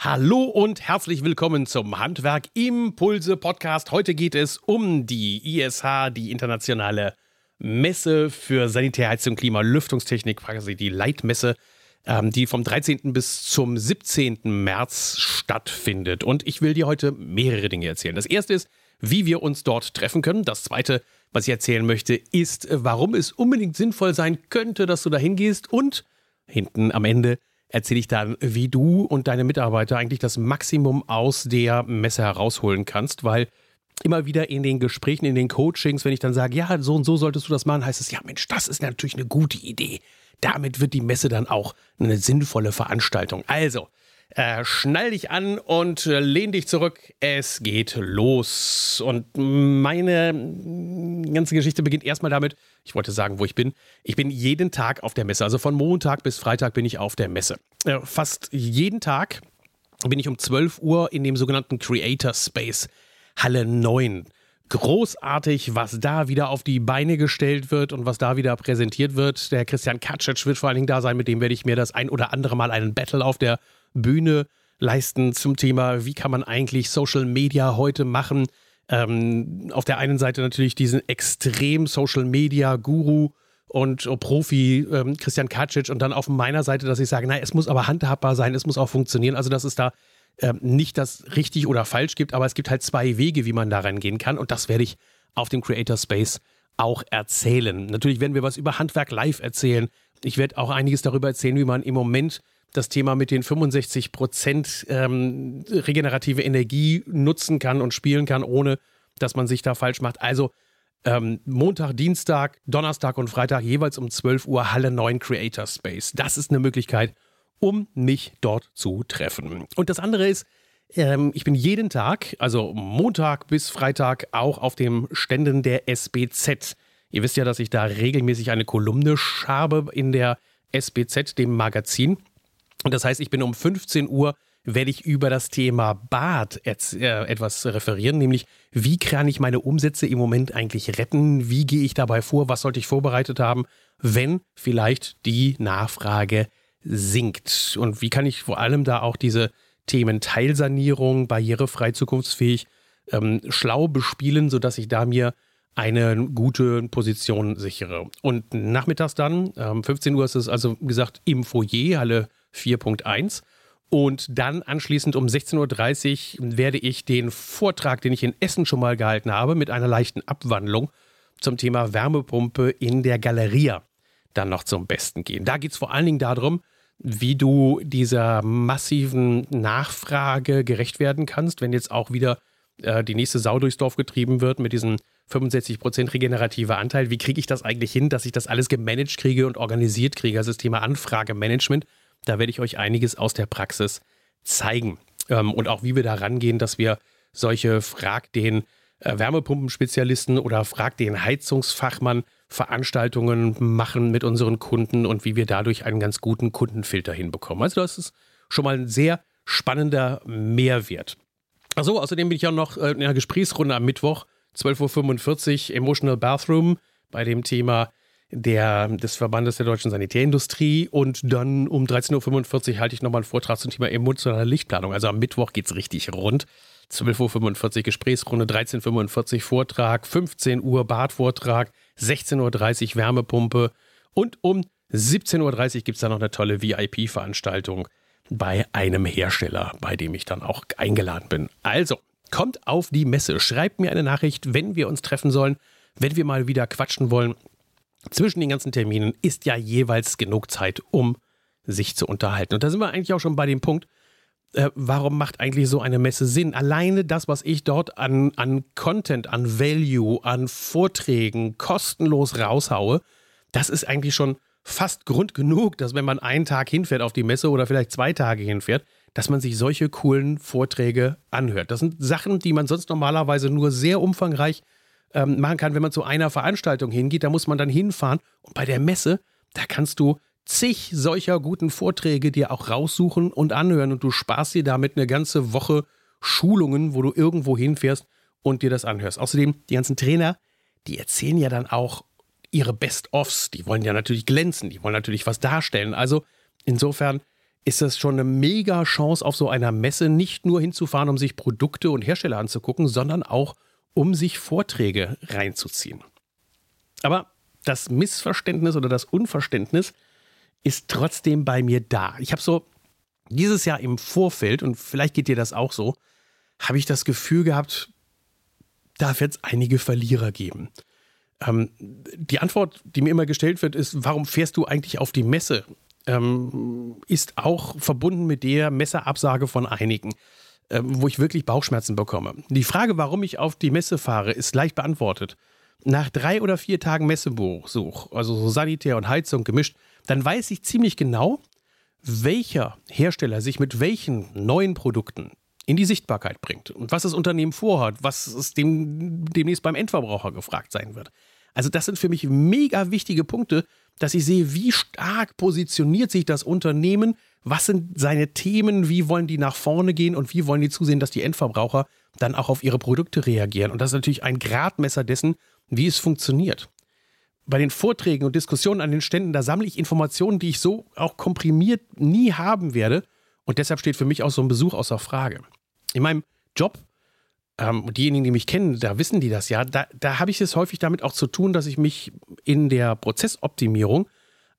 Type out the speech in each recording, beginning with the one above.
Hallo und herzlich willkommen zum Handwerk Impulse Podcast. Heute geht es um die ISH, die internationale Messe für Sanitärheizung, Klima, Lüftungstechnik, quasi die Leitmesse, ähm, die vom 13. bis zum 17. März stattfindet. Und ich will dir heute mehrere Dinge erzählen. Das erste ist, wie wir uns dort treffen können. Das zweite, was ich erzählen möchte, ist, warum es unbedingt sinnvoll sein könnte, dass du da hingehst. Und hinten am Ende erzähle ich dann, wie du und deine Mitarbeiter eigentlich das Maximum aus der Messe herausholen kannst, weil immer wieder in den Gesprächen, in den Coachings, wenn ich dann sage, ja, so und so solltest du das machen, heißt es, ja, Mensch, das ist natürlich eine gute Idee. Damit wird die Messe dann auch eine sinnvolle Veranstaltung. Also, äh, schnall dich an und äh, lehn dich zurück. Es geht los. Und meine ganze Geschichte beginnt erstmal damit, ich wollte sagen, wo ich bin. Ich bin jeden Tag auf der Messe. Also von Montag bis Freitag bin ich auf der Messe. Äh, fast jeden Tag bin ich um 12 Uhr in dem sogenannten Creator Space Halle 9 großartig, was da wieder auf die Beine gestellt wird und was da wieder präsentiert wird. Der Christian Katschitsch wird vor allen Dingen da sein, mit dem werde ich mir das ein oder andere Mal einen Battle auf der Bühne leisten zum Thema, wie kann man eigentlich Social Media heute machen. Ähm, auf der einen Seite natürlich diesen extrem Social Media Guru und Profi ähm, Christian Kacic und dann auf meiner Seite, dass ich sage, nein, es muss aber handhabbar sein, es muss auch funktionieren. Also, dass es da ähm, nicht das richtig oder falsch gibt, aber es gibt halt zwei Wege, wie man da reingehen kann und das werde ich auf dem Creator Space auch erzählen. Natürlich werden wir was über Handwerk live erzählen. Ich werde auch einiges darüber erzählen, wie man im Moment das Thema mit den 65 Prozent ähm, regenerative Energie nutzen kann und spielen kann, ohne dass man sich da falsch macht. Also ähm, Montag, Dienstag, Donnerstag und Freitag jeweils um 12 Uhr Halle 9 Creator Space. Das ist eine Möglichkeit, um mich dort zu treffen. Und das andere ist, ähm, ich bin jeden Tag, also Montag bis Freitag, auch auf dem Ständen der SBZ. Ihr wisst ja, dass ich da regelmäßig eine Kolumne schabe in der SBZ, dem Magazin. Und das heißt, ich bin um 15 Uhr werde ich über das Thema Bad äh, etwas referieren, nämlich wie kann ich meine Umsätze im Moment eigentlich retten? Wie gehe ich dabei vor? Was sollte ich vorbereitet haben, wenn vielleicht die Nachfrage sinkt? Und wie kann ich vor allem da auch diese Themen Teilsanierung, barrierefrei, zukunftsfähig, ähm, schlau bespielen, sodass ich da mir eine gute Position sichere. Und nachmittags dann, ähm, 15 Uhr ist es also gesagt im Foyer, Halle 4.1. Und dann anschließend um 16.30 Uhr werde ich den Vortrag, den ich in Essen schon mal gehalten habe, mit einer leichten Abwandlung zum Thema Wärmepumpe in der Galeria dann noch zum Besten gehen. Da geht es vor allen Dingen darum, wie du dieser massiven Nachfrage gerecht werden kannst, wenn jetzt auch wieder äh, die nächste Sau durchs Dorf getrieben wird mit diesem 65% regenerativer Anteil. Wie kriege ich das eigentlich hin, dass ich das alles gemanagt kriege und organisiert kriege? Also das Thema Anfragemanagement da werde ich euch einiges aus der Praxis zeigen ähm, und auch wie wir da rangehen, dass wir solche Frag den äh, Wärmepumpenspezialisten oder Frag den Heizungsfachmann Veranstaltungen machen mit unseren Kunden und wie wir dadurch einen ganz guten Kundenfilter hinbekommen. Also das ist schon mal ein sehr spannender Mehrwert. Achso, außerdem bin ich auch noch äh, in einer Gesprächsrunde am Mittwoch, 12.45 Uhr, Emotional Bathroom, bei dem Thema der, des Verbandes der deutschen Sanitärindustrie und dann um 13.45 Uhr halte ich nochmal einen Vortrag zum Thema emotionale Lichtplanung. Also am Mittwoch geht es richtig rund. 12.45 Uhr Gesprächsrunde, 13.45 Uhr Vortrag, 15 Uhr Badvortrag, 16.30 Uhr Wärmepumpe und um 17.30 Uhr gibt es da noch eine tolle VIP-Veranstaltung bei einem Hersteller, bei dem ich dann auch eingeladen bin. Also, kommt auf die Messe, schreibt mir eine Nachricht, wenn wir uns treffen sollen, wenn wir mal wieder quatschen wollen zwischen den ganzen Terminen ist ja jeweils genug Zeit, um sich zu unterhalten. Und da sind wir eigentlich auch schon bei dem Punkt, äh, warum macht eigentlich so eine Messe Sinn? Alleine das, was ich dort an, an Content, an Value, an Vorträgen kostenlos raushaue, das ist eigentlich schon fast Grund genug, dass wenn man einen Tag hinfährt auf die Messe oder vielleicht zwei Tage hinfährt, dass man sich solche coolen Vorträge anhört. Das sind Sachen, die man sonst normalerweise nur sehr umfangreich ähm, machen kann, wenn man zu einer Veranstaltung hingeht. Da muss man dann hinfahren. Und bei der Messe, da kannst du zig solcher guten Vorträge dir auch raussuchen und anhören. Und du sparst dir damit eine ganze Woche Schulungen, wo du irgendwo hinfährst und dir das anhörst. Außerdem, die ganzen Trainer, die erzählen ja dann auch ihre Best-ofs. Die wollen ja natürlich glänzen, die wollen natürlich was darstellen. Also insofern ist das schon eine mega Chance auf so einer Messe, nicht nur hinzufahren, um sich Produkte und Hersteller anzugucken, sondern auch um sich Vorträge reinzuziehen. Aber das Missverständnis oder das Unverständnis ist trotzdem bei mir da. Ich habe so dieses Jahr im Vorfeld, und vielleicht geht dir das auch so, habe ich das Gefühl gehabt, da wird es einige Verlierer geben. Ähm, die Antwort, die mir immer gestellt wird, ist, warum fährst du eigentlich auf die Messe? Ähm, ist auch verbunden mit der Messeabsage von einigen, ähm, wo ich wirklich Bauchschmerzen bekomme. Die Frage, warum ich auf die Messe fahre, ist leicht beantwortet. Nach drei oder vier Tagen Messebesuch, also so Sanitär und Heizung gemischt, dann weiß ich ziemlich genau, welcher Hersteller sich mit welchen neuen Produkten in die Sichtbarkeit bringt und was das Unternehmen vorhat, was es dem, demnächst beim Endverbraucher gefragt sein wird. Also das sind für mich mega wichtige Punkte, dass ich sehe, wie stark positioniert sich das Unternehmen, was sind seine Themen, wie wollen die nach vorne gehen und wie wollen die zusehen, dass die Endverbraucher dann auch auf ihre Produkte reagieren. Und das ist natürlich ein Gradmesser dessen, wie es funktioniert bei den Vorträgen und Diskussionen an den Ständen, da sammle ich Informationen, die ich so auch komprimiert nie haben werde. Und deshalb steht für mich auch so ein Besuch außer Frage. In meinem Job, ähm, diejenigen, die mich kennen, da wissen die das ja, da, da habe ich es häufig damit auch zu tun, dass ich mich in der Prozessoptimierung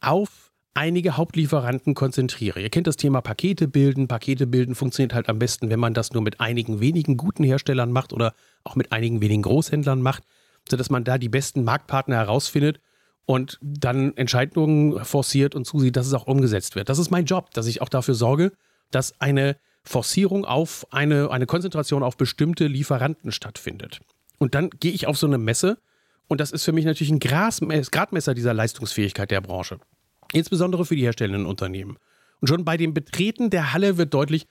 auf einige Hauptlieferanten konzentriere. Ihr kennt das Thema Pakete bilden. Pakete bilden funktioniert halt am besten, wenn man das nur mit einigen wenigen guten Herstellern macht oder auch mit einigen wenigen Großhändlern macht sodass man da die besten Marktpartner herausfindet und dann Entscheidungen forciert und zusieht, dass es auch umgesetzt wird. Das ist mein Job, dass ich auch dafür sorge, dass eine Forcierung auf eine, eine Konzentration auf bestimmte Lieferanten stattfindet. Und dann gehe ich auf so eine Messe und das ist für mich natürlich ein Gradmesser dieser Leistungsfähigkeit der Branche. Insbesondere für die herstellenden Unternehmen. Und schon bei dem Betreten der Halle wird deutlich,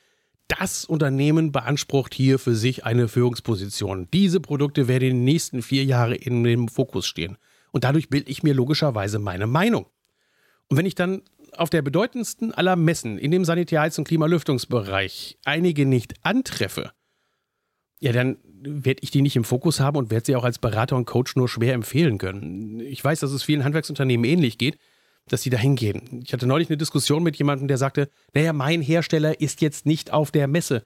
das Unternehmen beansprucht hier für sich eine Führungsposition. Diese Produkte werden in den nächsten vier Jahren in dem Fokus stehen. Und dadurch bilde ich mir logischerweise meine Meinung. Und wenn ich dann auf der bedeutendsten aller Messen in dem Sanitär-, und Klimalüftungsbereich einige nicht antreffe, ja, dann werde ich die nicht im Fokus haben und werde sie auch als Berater und Coach nur schwer empfehlen können. Ich weiß, dass es vielen Handwerksunternehmen ähnlich geht dass sie da hingehen. Ich hatte neulich eine Diskussion mit jemandem, der sagte, naja, mein Hersteller ist jetzt nicht auf der Messe.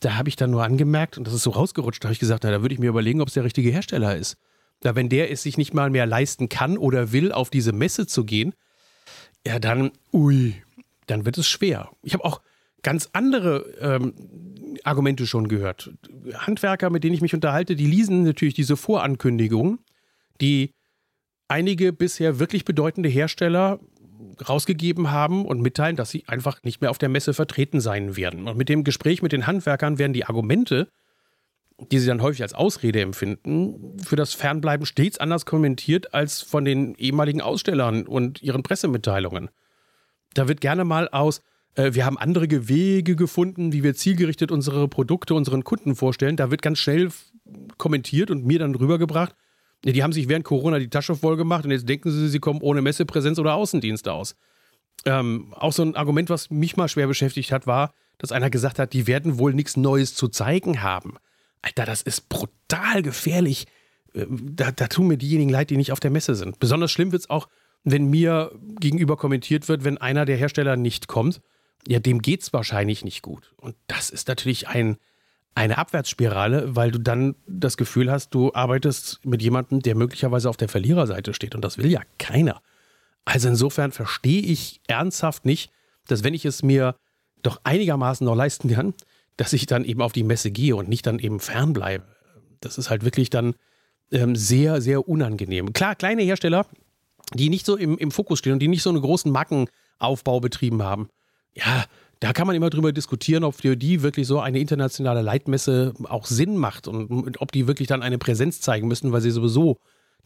Da habe ich dann nur angemerkt, und das ist so rausgerutscht, da habe ich gesagt, na, da würde ich mir überlegen, ob es der richtige Hersteller ist. Da, wenn der es sich nicht mal mehr leisten kann oder will, auf diese Messe zu gehen, ja, dann, ui, dann wird es schwer. Ich habe auch ganz andere ähm, Argumente schon gehört. Handwerker, mit denen ich mich unterhalte, die lesen natürlich diese Vorankündigungen, die einige bisher wirklich bedeutende Hersteller rausgegeben haben und mitteilen, dass sie einfach nicht mehr auf der Messe vertreten sein werden. Und mit dem Gespräch mit den Handwerkern werden die Argumente, die sie dann häufig als Ausrede empfinden, für das Fernbleiben stets anders kommentiert als von den ehemaligen Ausstellern und ihren Pressemitteilungen. Da wird gerne mal aus, äh, wir haben andere Wege gefunden, wie wir zielgerichtet unsere Produkte unseren Kunden vorstellen. Da wird ganz schnell kommentiert und mir dann rübergebracht, die haben sich während Corona die Tasche voll gemacht und jetzt denken sie, sie kommen ohne Messepräsenz oder Außendienst aus. Ähm, auch so ein Argument, was mich mal schwer beschäftigt hat, war, dass einer gesagt hat, die werden wohl nichts Neues zu zeigen haben. Alter, das ist brutal gefährlich. Äh, da, da tun mir diejenigen leid, die nicht auf der Messe sind. Besonders schlimm wird es auch, wenn mir gegenüber kommentiert wird, wenn einer der Hersteller nicht kommt. Ja, dem geht es wahrscheinlich nicht gut. Und das ist natürlich ein, eine Abwärtsspirale, weil du dann das Gefühl hast, du arbeitest mit jemandem, der möglicherweise auf der Verliererseite steht. Und das will ja keiner. Also insofern verstehe ich ernsthaft nicht, dass wenn ich es mir doch einigermaßen noch leisten kann, dass ich dann eben auf die Messe gehe und nicht dann eben fernbleibe. Das ist halt wirklich dann ähm, sehr, sehr unangenehm. Klar, kleine Hersteller, die nicht so im, im Fokus stehen und die nicht so einen großen Markenaufbau betrieben haben, ja, da kann man immer drüber diskutieren, ob für die wirklich so eine internationale Leitmesse auch Sinn macht und ob die wirklich dann eine Präsenz zeigen müssen, weil sie sowieso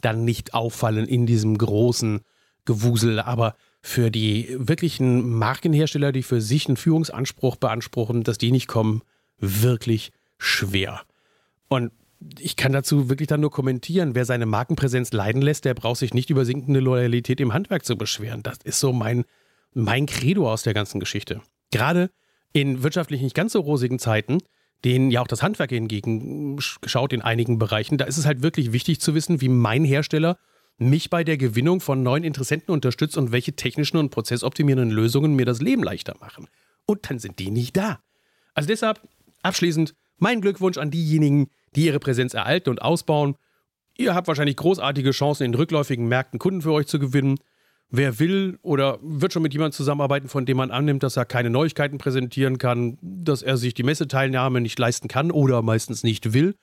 dann nicht auffallen in diesem großen Gewusel. Aber für die wirklichen Markenhersteller, die für sich einen Führungsanspruch beanspruchen, dass die nicht kommen, wirklich schwer. Und ich kann dazu wirklich dann nur kommentieren, wer seine Markenpräsenz leiden lässt, der braucht sich nicht über sinkende Loyalität im Handwerk zu beschweren. Das ist so mein, mein Credo aus der ganzen Geschichte gerade in wirtschaftlich nicht ganz so rosigen Zeiten, denen ja auch das Handwerk hingegen schaut in einigen Bereichen, da ist es halt wirklich wichtig zu wissen, wie mein Hersteller mich bei der Gewinnung von neuen Interessenten unterstützt und welche technischen und prozessoptimierenden Lösungen mir das Leben leichter machen. und dann sind die nicht da. Also deshalb abschließend mein Glückwunsch an diejenigen, die ihre Präsenz erhalten und ausbauen. Ihr habt wahrscheinlich großartige Chancen, in rückläufigen Märkten Kunden für euch zu gewinnen. Wer will oder wird schon mit jemandem zusammenarbeiten, von dem man annimmt, dass er keine Neuigkeiten präsentieren kann, dass er sich die Messeteilnahme nicht leisten kann oder meistens nicht will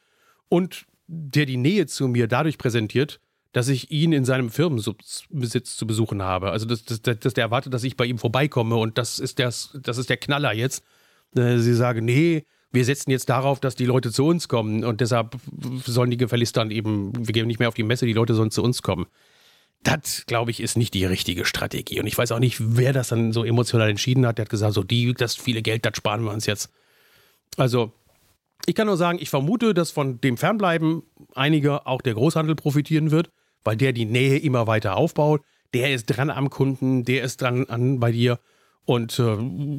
und der die Nähe zu mir dadurch präsentiert, dass ich ihn in seinem Firmenbesitz zu besuchen habe. Also, dass, dass, dass der erwartet, dass ich bei ihm vorbeikomme und das ist, das, das ist der Knaller jetzt. Äh, sie sagen, nee, wir setzen jetzt darauf, dass die Leute zu uns kommen und deshalb sollen die gefälligst dann eben, wir gehen nicht mehr auf die Messe, die Leute sollen zu uns kommen. Das, glaube ich, ist nicht die richtige Strategie. Und ich weiß auch nicht, wer das dann so emotional entschieden hat. Der hat gesagt, so die, das viele Geld, das sparen wir uns jetzt. Also, ich kann nur sagen, ich vermute, dass von dem Fernbleiben einiger auch der Großhandel profitieren wird, weil der die Nähe immer weiter aufbaut. Der ist dran am Kunden, der ist dran an bei dir. Und äh,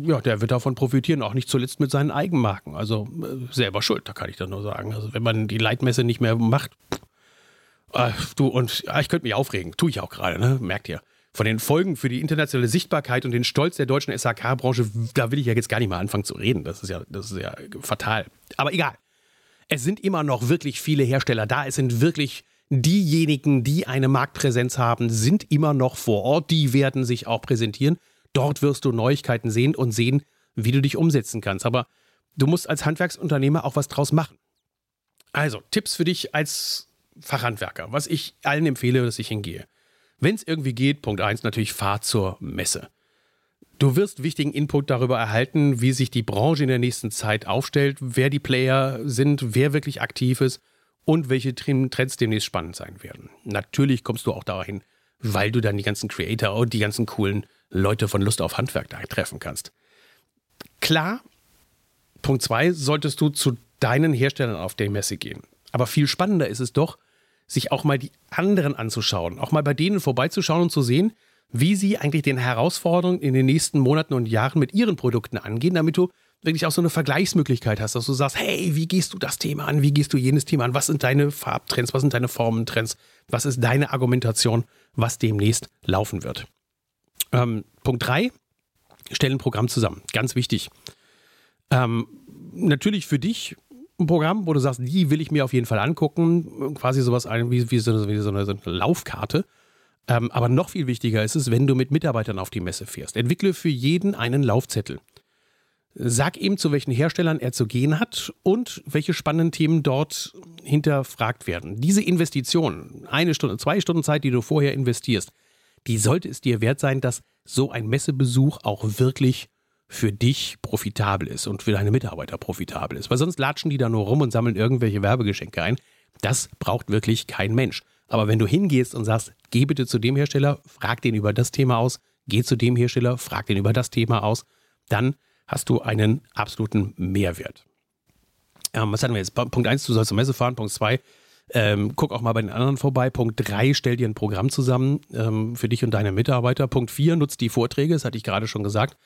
ja, der wird davon profitieren, auch nicht zuletzt mit seinen Eigenmarken. Also äh, selber schuld, da kann ich dann nur sagen. Also wenn man die Leitmesse nicht mehr macht, äh, du und äh, ich könnte mich aufregen, tue ich auch gerade, ne? merkt ihr. Von den Folgen für die internationale Sichtbarkeit und den Stolz der deutschen SAK-Branche, da will ich ja jetzt gar nicht mal anfangen zu reden. Das ist ja, das ist ja fatal. Aber egal. Es sind immer noch wirklich viele Hersteller da. Es sind wirklich diejenigen, die eine Marktpräsenz haben, sind immer noch vor Ort. Die werden sich auch präsentieren. Dort wirst du Neuigkeiten sehen und sehen, wie du dich umsetzen kannst. Aber du musst als Handwerksunternehmer auch was draus machen. Also, Tipps für dich als Fachhandwerker, was ich allen empfehle, dass ich hingehe. Wenn es irgendwie geht, Punkt 1 natürlich, fahr zur Messe. Du wirst wichtigen Input darüber erhalten, wie sich die Branche in der nächsten Zeit aufstellt, wer die Player sind, wer wirklich aktiv ist und welche Trends demnächst spannend sein werden. Natürlich kommst du auch dahin, weil du dann die ganzen Creator und die ganzen coolen Leute von Lust auf Handwerk da treffen kannst. Klar, Punkt 2, solltest du zu deinen Herstellern auf der Messe gehen. Aber viel spannender ist es doch, sich auch mal die anderen anzuschauen, auch mal bei denen vorbeizuschauen und zu sehen, wie sie eigentlich den Herausforderungen in den nächsten Monaten und Jahren mit ihren Produkten angehen, damit du wirklich auch so eine Vergleichsmöglichkeit hast, dass du sagst, hey, wie gehst du das Thema an, wie gehst du jenes Thema an, was sind deine Farbtrends, was sind deine Formentrends, was ist deine Argumentation, was demnächst laufen wird. Ähm, Punkt 3, stell ein Programm zusammen. Ganz wichtig. Ähm, natürlich für dich ein Programm, wo du sagst, die will ich mir auf jeden Fall angucken. Quasi sowas wie, wie, so, wie so, eine, so eine Laufkarte. Ähm, aber noch viel wichtiger ist es, wenn du mit Mitarbeitern auf die Messe fährst. Entwickle für jeden einen Laufzettel. Sag ihm, zu welchen Herstellern er zu gehen hat und welche spannenden Themen dort hinterfragt werden. Diese Investition, eine Stunde, zwei Stunden Zeit, die du vorher investierst, die sollte es dir wert sein, dass so ein Messebesuch auch wirklich für dich profitabel ist und für deine Mitarbeiter profitabel ist. Weil sonst latschen die da nur rum und sammeln irgendwelche Werbegeschenke ein. Das braucht wirklich kein Mensch. Aber wenn du hingehst und sagst, geh bitte zu dem Hersteller, frag den über das Thema aus, geh zu dem Hersteller, frag den über das Thema aus, dann hast du einen absoluten Mehrwert. Ähm, was hatten wir jetzt? Punkt 1, du sollst zur Messe fahren. Punkt 2, ähm, guck auch mal bei den anderen vorbei. Punkt 3, stell dir ein Programm zusammen ähm, für dich und deine Mitarbeiter. Punkt 4, nutzt die Vorträge, das hatte ich gerade schon gesagt.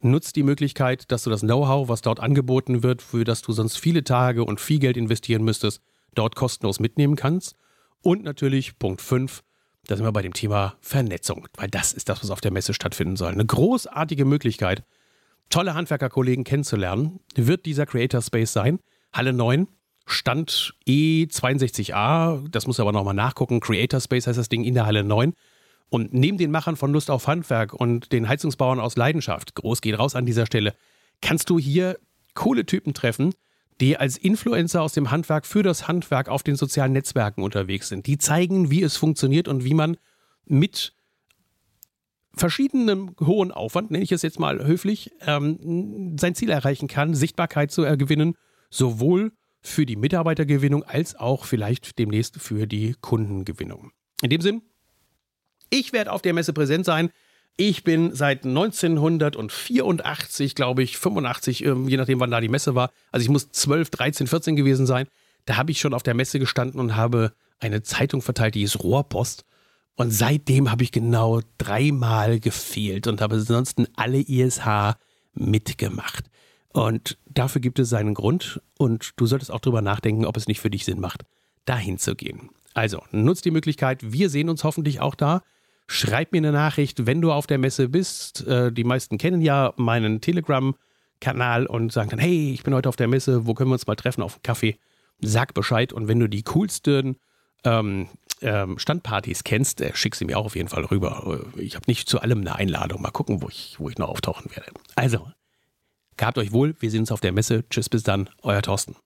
Nutzt die Möglichkeit, dass du das Know-how, was dort angeboten wird, für das du sonst viele Tage und viel Geld investieren müsstest, dort kostenlos mitnehmen kannst. Und natürlich Punkt 5, da sind wir bei dem Thema Vernetzung, weil das ist das, was auf der Messe stattfinden soll. Eine großartige Möglichkeit, tolle Handwerkerkollegen kennenzulernen, wird dieser Creator Space sein. Halle 9, Stand E62A, das muss aber nochmal nachgucken. Creator Space heißt das Ding in der Halle 9. Und neben den Machern von Lust auf Handwerk und den Heizungsbauern aus Leidenschaft, groß geht raus an dieser Stelle, kannst du hier coole Typen treffen, die als Influencer aus dem Handwerk für das Handwerk auf den sozialen Netzwerken unterwegs sind. Die zeigen, wie es funktioniert und wie man mit verschiedenem hohen Aufwand, nenne ich es jetzt mal höflich, ähm, sein Ziel erreichen kann, Sichtbarkeit zu gewinnen, sowohl für die Mitarbeitergewinnung als auch vielleicht demnächst für die Kundengewinnung. In dem Sinn, ich werde auf der Messe präsent sein. Ich bin seit 1984, glaube ich, 85, ähm, je nachdem, wann da die Messe war. Also ich muss 12, 13, 14 gewesen sein. Da habe ich schon auf der Messe gestanden und habe eine Zeitung verteilt, die ist Rohrpost. Und seitdem habe ich genau dreimal gefehlt und habe ansonsten alle ISH mitgemacht. Und dafür gibt es seinen Grund und du solltest auch drüber nachdenken, ob es nicht für dich Sinn macht, dahin zu gehen. Also, nutzt die Möglichkeit. Wir sehen uns hoffentlich auch da. Schreib mir eine Nachricht, wenn du auf der Messe bist. Äh, die meisten kennen ja meinen Telegram-Kanal und sagen dann, hey, ich bin heute auf der Messe, wo können wir uns mal treffen auf einen Kaffee? Sag Bescheid und wenn du die coolsten ähm, ähm, Standpartys kennst, äh, schick sie mir auch auf jeden Fall rüber. Ich habe nicht zu allem eine Einladung. Mal gucken, wo ich, wo ich noch auftauchen werde. Also, gehabt euch wohl. Wir sehen uns auf der Messe. Tschüss, bis dann. Euer Thorsten.